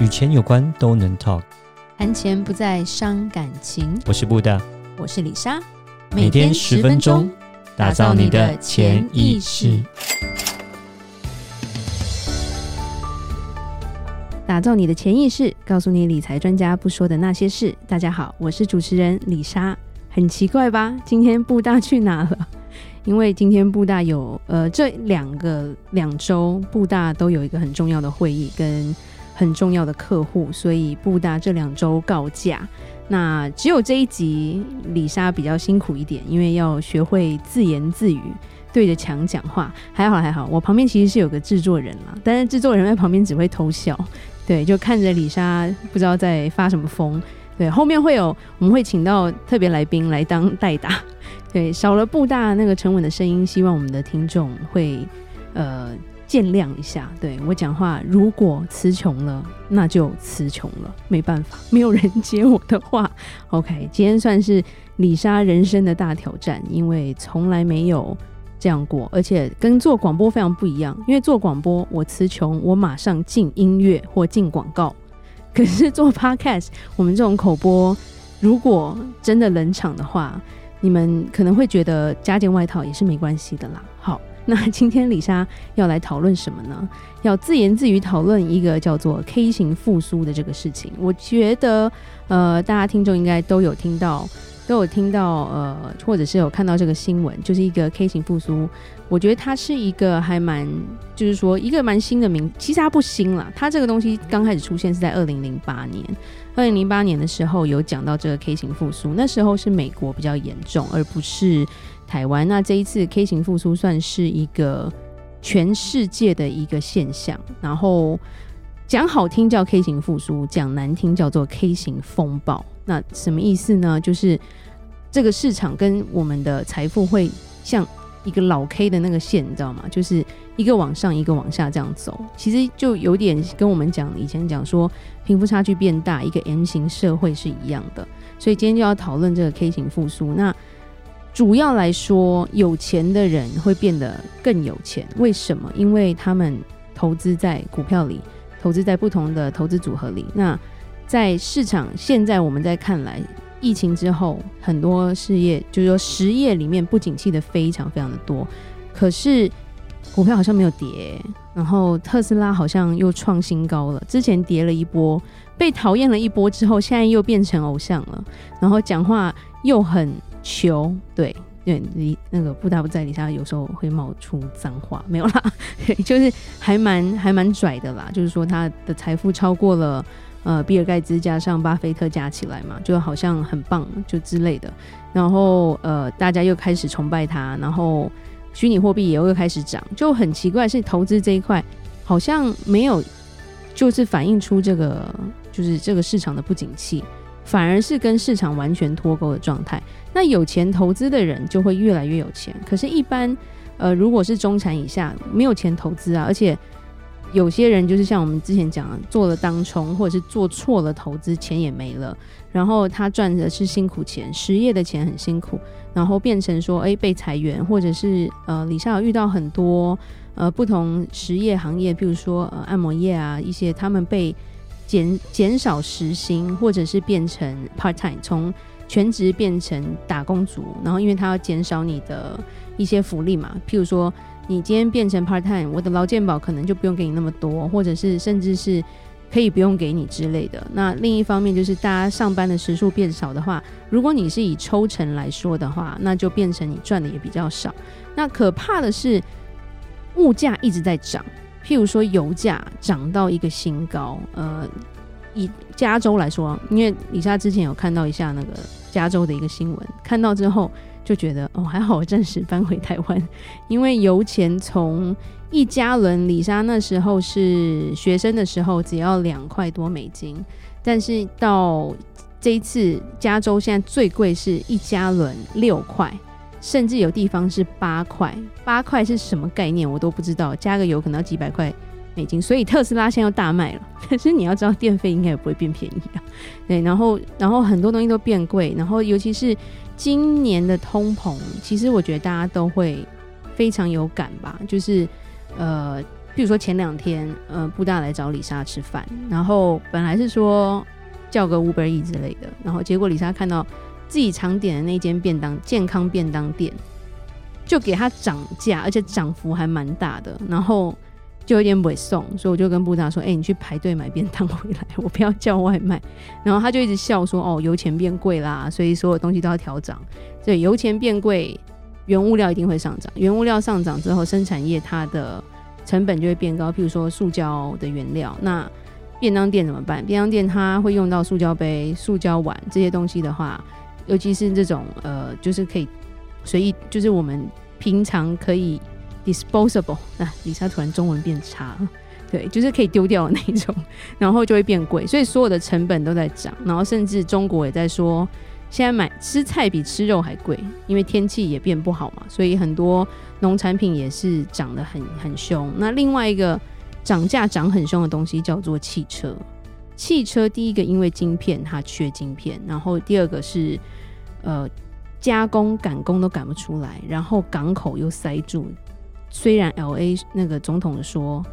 与钱有关都能 talk，谈钱不再伤感情。我是布大，我是李莎，每天十分钟，打造你的潜意识，打造你的潜意识，告诉你理财专家不说的那些事。大家好，我是主持人李莎。很奇怪吧？今天布大去哪了？因为今天布大有呃，这两个两周布大都有一个很重要的会议跟。很重要的客户，所以布大这两周告假。那只有这一集，李莎比较辛苦一点，因为要学会自言自语，对着墙讲话。还好还好，我旁边其实是有个制作人啦，但是制作人在旁边只会偷笑，对，就看着李莎不知道在发什么疯。对，后面会有我们会请到特别来宾来当代打。对，少了布大那个沉稳的声音，希望我们的听众会呃。见谅一下，对，我讲话，如果词穷了，那就词穷了，没办法，没有人接我的话。OK，今天算是李莎人生的大挑战，因为从来没有这样过，而且跟做广播非常不一样。因为做广播，我词穷，我马上进音乐或进广告。可是做 Podcast，我们这种口播，如果真的冷场的话，你们可能会觉得加件外套也是没关系的啦。那今天李莎要来讨论什么呢？要自言自语讨论一个叫做 K 型复苏的这个事情。我觉得，呃，大家听众应该都有听到，都有听到，呃，或者是有看到这个新闻，就是一个 K 型复苏。我觉得它是一个还蛮，就是说一个蛮新的名，其实它不新了。它这个东西刚开始出现是在二零零八年，二零零八年的时候有讲到这个 K 型复苏，那时候是美国比较严重，而不是。台湾，那这一次 K 型复苏算是一个全世界的一个现象，然后讲好听叫 K 型复苏，讲难听叫做 K 型风暴。那什么意思呢？就是这个市场跟我们的财富会像一个老 K 的那个线，你知道吗？就是一个往上，一个往下这样走。其实就有点跟我们讲以前讲说贫富差距变大，一个 M 型社会是一样的。所以今天就要讨论这个 K 型复苏。那主要来说，有钱的人会变得更有钱。为什么？因为他们投资在股票里，投资在不同的投资组合里。那在市场现在我们在看来，疫情之后，很多事业就是说实业里面不景气的非常非常的多。可是股票好像没有跌，然后特斯拉好像又创新高了。之前跌了一波，被讨厌了一波之后，现在又变成偶像了。然后讲话又很。求对对，你那个不大不在里莎，有时候会冒出脏话，没有啦，就是还蛮还蛮拽的啦，就是说他的财富超过了呃比尔盖茨加上巴菲特加起来嘛，就好像很棒就之类的，然后呃大家又开始崇拜他，然后虚拟货币也又开始涨，就很奇怪是投资这一块好像没有，就是反映出这个就是这个市场的不景气。反而是跟市场完全脱钩的状态。那有钱投资的人就会越来越有钱。可是，一般呃，如果是中产以下没有钱投资啊，而且有些人就是像我们之前讲的，做了当冲或者是做错了投资，钱也没了。然后他赚的是辛苦钱，实业的钱很辛苦，然后变成说，哎，被裁员，或者是呃，里莎有遇到很多呃不同实业行业，譬如说呃按摩业啊，一些他们被。减减少时薪，或者是变成 part time，从全职变成打工族，然后因为他要减少你的一些福利嘛，譬如说你今天变成 part time，我的劳健保可能就不用给你那么多，或者是甚至是可以不用给你之类的。那另一方面就是大家上班的时数变少的话，如果你是以抽成来说的话，那就变成你赚的也比较少。那可怕的是物价一直在涨。譬如说，油价涨到一个新高，呃，以加州来说，因为李莎之前有看到一下那个加州的一个新闻，看到之后就觉得，哦，还好我暂时搬回台湾，因为油钱从一加仑，李莎那时候是学生的时候只要两块多美金，但是到这一次加州现在最贵是一加仑六块。甚至有地方是八块，八块是什么概念？我都不知道。加个油可能要几百块美金，所以特斯拉现在要大卖了。可是你要知道，电费应该也不会变便宜啊。对，然后然后很多东西都变贵，然后尤其是今年的通膨，其实我觉得大家都会非常有感吧。就是呃，比如说前两天，呃，布大来找李莎吃饭，然后本来是说叫个 Uber e 之类的，然后结果李莎看到自己常点的那间便当健康便当店，就给他涨价，而且涨幅还蛮大的，然后就有点不会送，所以我就跟部长说：“哎、你去排队买便当回来，我不要叫外卖。”然后他就一直笑说：“哦，油钱变贵啦，所以所有东西都要调涨，对，油钱变贵。”原物料一定会上涨，原物料上涨之后，生产业它的成本就会变高。譬如说塑胶的原料，那便当店怎么办？便当店它会用到塑胶杯、塑胶碗这些东西的话，尤其是这种呃，就是可以随意，就是我们平常可以 disposable。那里莎突然中文变差了，对，就是可以丢掉的那种，然后就会变贵，所以所有的成本都在涨，然后甚至中国也在说。现在买吃菜比吃肉还贵，因为天气也变不好嘛，所以很多农产品也是涨得很很凶。那另外一个涨价涨很凶的东西叫做汽车。汽车第一个因为晶片它缺晶片，然后第二个是呃加工赶工都赶不出来，然后港口又塞住。虽然 LA 那个总统说，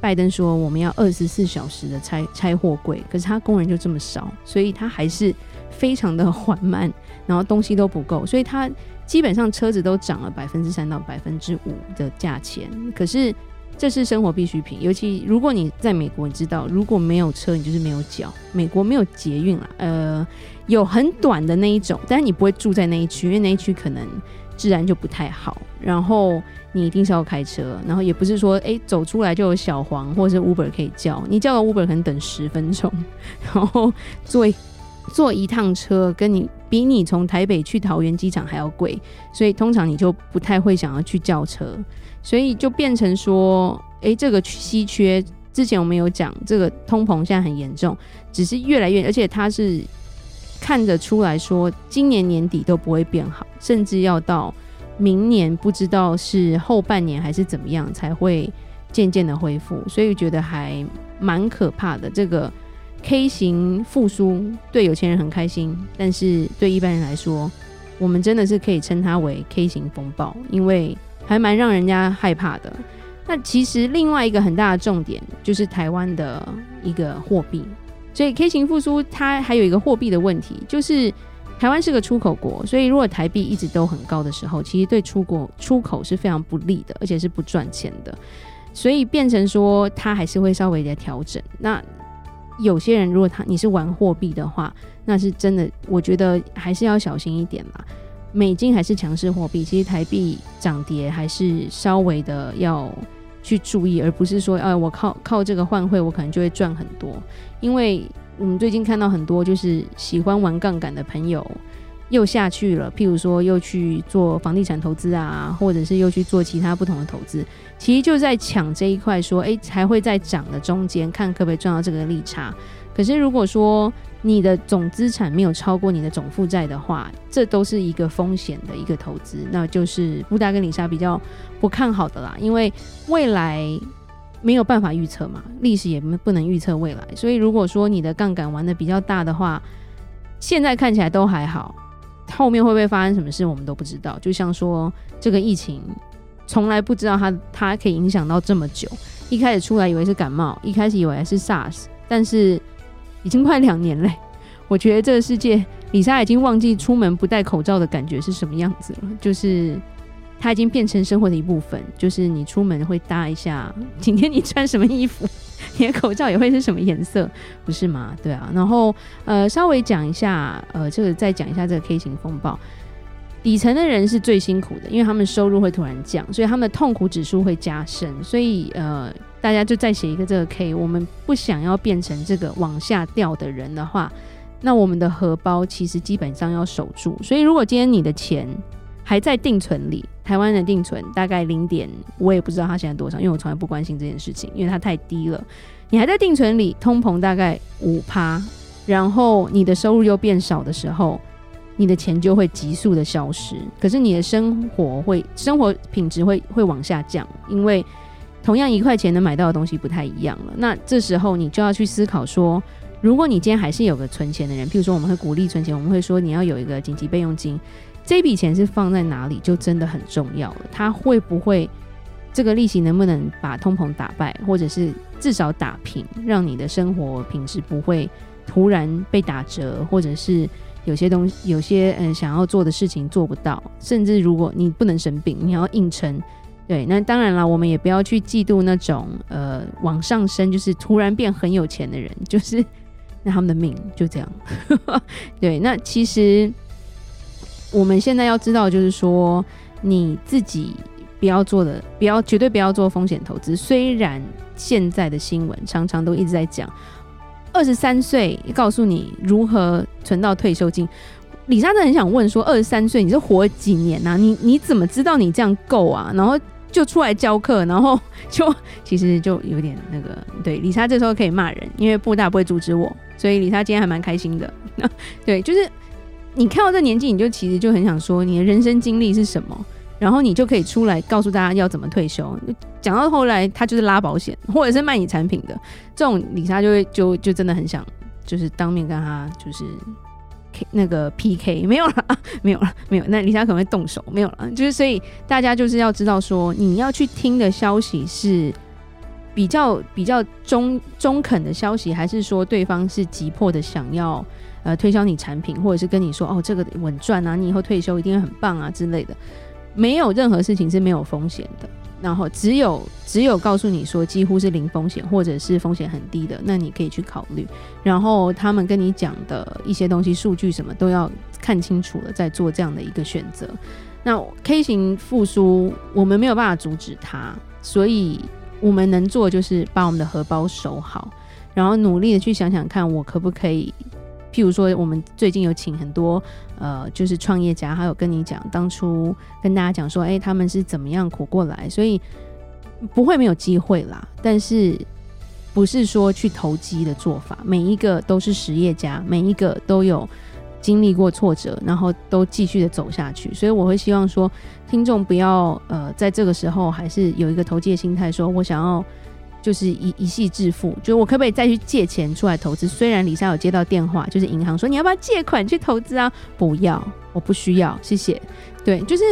拜登说我们要二十四小时的拆拆货柜，可是他工人就这么少，所以他还是。非常的缓慢，然后东西都不够，所以他基本上车子都涨了百分之三到百分之五的价钱。可是这是生活必需品，尤其如果你在美国，你知道如果没有车，你就是没有脚。美国没有捷运啦，呃，有很短的那一种，但是你不会住在那一区，因为那一区可能治安就不太好。然后你一定是要开车，然后也不是说哎走出来就有小黄或者是 Uber 可以叫，你叫个 Uber 可能等十分钟，然后最。坐一趟车跟你比你从台北去桃园机场还要贵，所以通常你就不太会想要去叫车，所以就变成说，诶，这个稀缺。之前我们有讲，这个通膨现在很严重，只是越来越，而且它是看得出来说，今年年底都不会变好，甚至要到明年不知道是后半年还是怎么样才会渐渐的恢复，所以觉得还蛮可怕的这个。K 型复苏对有钱人很开心，但是对一般人来说，我们真的是可以称它为 K 型风暴，因为还蛮让人家害怕的。那其实另外一个很大的重点就是台湾的一个货币，所以 K 型复苏它还有一个货币的问题，就是台湾是个出口国，所以如果台币一直都很高的时候，其实对出国出口是非常不利的，而且是不赚钱的，所以变成说它还是会稍微的调整。那有些人如果他你是玩货币的话，那是真的，我觉得还是要小心一点啦。美金还是强势货币，其实台币涨跌还是稍微的要去注意，而不是说，哎，我靠靠这个换汇，我可能就会赚很多。因为我们最近看到很多就是喜欢玩杠杆的朋友。又下去了，譬如说又去做房地产投资啊，或者是又去做其他不同的投资，其实就在抢这一块，说诶，还会在涨的中间，看可不可以赚到这个利差。可是如果说你的总资产没有超过你的总负债的话，这都是一个风险的一个投资，那就是布达跟李莎比较不看好的啦，因为未来没有办法预测嘛，历史也不能预测未来，所以如果说你的杠杆玩得比较大的话，现在看起来都还好。后面会不会发生什么事，我们都不知道。就像说这个疫情，从来不知道它它可以影响到这么久。一开始出来以为是感冒，一开始以为是 SARS，但是已经快两年嘞。我觉得这个世界，李莎已经忘记出门不戴口罩的感觉是什么样子了，就是。它已经变成生活的一部分，就是你出门会搭一下，今天你穿什么衣服，你 的口罩也会是什么颜色，不是吗？对啊，然后呃，稍微讲一下，呃，这个再讲一下这个 K 型风暴，底层的人是最辛苦的，因为他们收入会突然降，所以他们的痛苦指数会加深，所以呃，大家就再写一个这个 K，我们不想要变成这个往下掉的人的话，那我们的荷包其实基本上要守住，所以如果今天你的钱还在定存里。台湾的定存大概零点，我也不知道它现在多少，因为我从来不关心这件事情，因为它太低了。你还在定存里，通膨大概五趴，然后你的收入又变少的时候，你的钱就会急速的消失。可是你的生活会，生活品质会会往下降，因为同样一块钱能买到的东西不太一样了。那这时候你就要去思考说，如果你今天还是有个存钱的人，譬如说我们会鼓励存钱，我们会说你要有一个紧急备用金。这笔钱是放在哪里，就真的很重要了。它会不会这个利息能不能把通膨打败，或者是至少打平，让你的生活品质不会突然被打折，或者是有些东西有些嗯想要做的事情做不到，甚至如果你不能生病，你要硬撑。对，那当然了，我们也不要去嫉妒那种呃往上升，就是突然变很有钱的人，就是那他们的命就这样。对，那其实我们现在要知道，就是说你自己不要做的，不要绝对不要做风险投资。虽然现在的新闻常常都一直在讲，二十三岁告诉你如何存到退休金。李莎真的很想问说，二十三岁你是活几年啊？你你怎么知道你这样够啊？然后。就出来教课，然后 就其实就有点那个，对，李莎这时候可以骂人，因为布大不会阻止我，所以李莎今天还蛮开心的。对，就是你看到这年纪，你就其实就很想说你的人生经历是什么，然后你就可以出来告诉大家要怎么退休。讲到后来，他就是拉保险或者是卖你产品的这种，李莎就会就就真的很想就是当面跟他就是。那个 PK 没有了，没有了，没有。那李莎可能会动手，没有了。就是所以大家就是要知道说，你要去听的消息是比较比较中中肯的消息，还是说对方是急迫的想要呃推销你产品，或者是跟你说哦这个稳赚啊，你以后退休一定会很棒啊之类的。没有任何事情是没有风险的。然后只有只有告诉你说几乎是零风险，或者是风险很低的，那你可以去考虑。然后他们跟你讲的一些东西、数据什么都要看清楚了，再做这样的一个选择。那 K 型复苏，我们没有办法阻止它，所以我们能做就是把我们的荷包守好，然后努力的去想想看，我可不可以。譬如说，我们最近有请很多呃，就是创业家，还有跟你讲，当初跟大家讲说，哎，他们是怎么样苦过来，所以不会没有机会啦。但是不是说去投机的做法，每一个都是实业家，每一个都有经历过挫折，然后都继续的走下去。所以我会希望说，听众不要呃，在这个时候还是有一个投机的心态，说我想要。就是一一系致富，就是我可不可以再去借钱出来投资？虽然李莎有接到电话，就是银行说你要不要借款去投资啊？不要，我不需要，谢谢。对，就是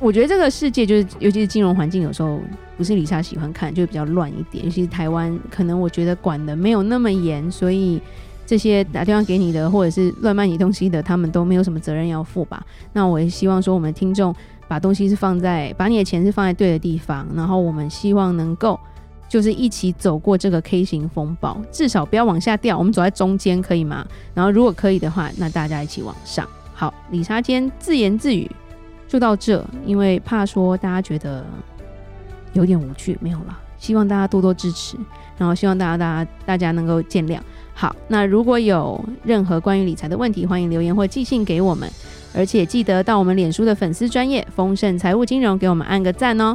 我觉得这个世界就是，尤其是金融环境，有时候不是李莎喜欢看，就比较乱一点。尤其是台湾，可能我觉得管得没有那么严，所以这些打电话给你的或者是乱卖你东西的，他们都没有什么责任要负吧？那我也希望说，我们听众把东西是放在，把你的钱是放在对的地方，然后我们希望能够。就是一起走过这个 K 型风暴，至少不要往下掉，我们走在中间可以吗？然后如果可以的话，那大家一起往上。好，李莎今天自言自语就到这，因为怕说大家觉得有点无趣，没有了。希望大家多多支持，然后希望大家大家大家能够见谅。好，那如果有任何关于理财的问题，欢迎留言或寄信给我们，而且记得到我们脸书的粉丝专业丰盛财务金融给我们按个赞哦。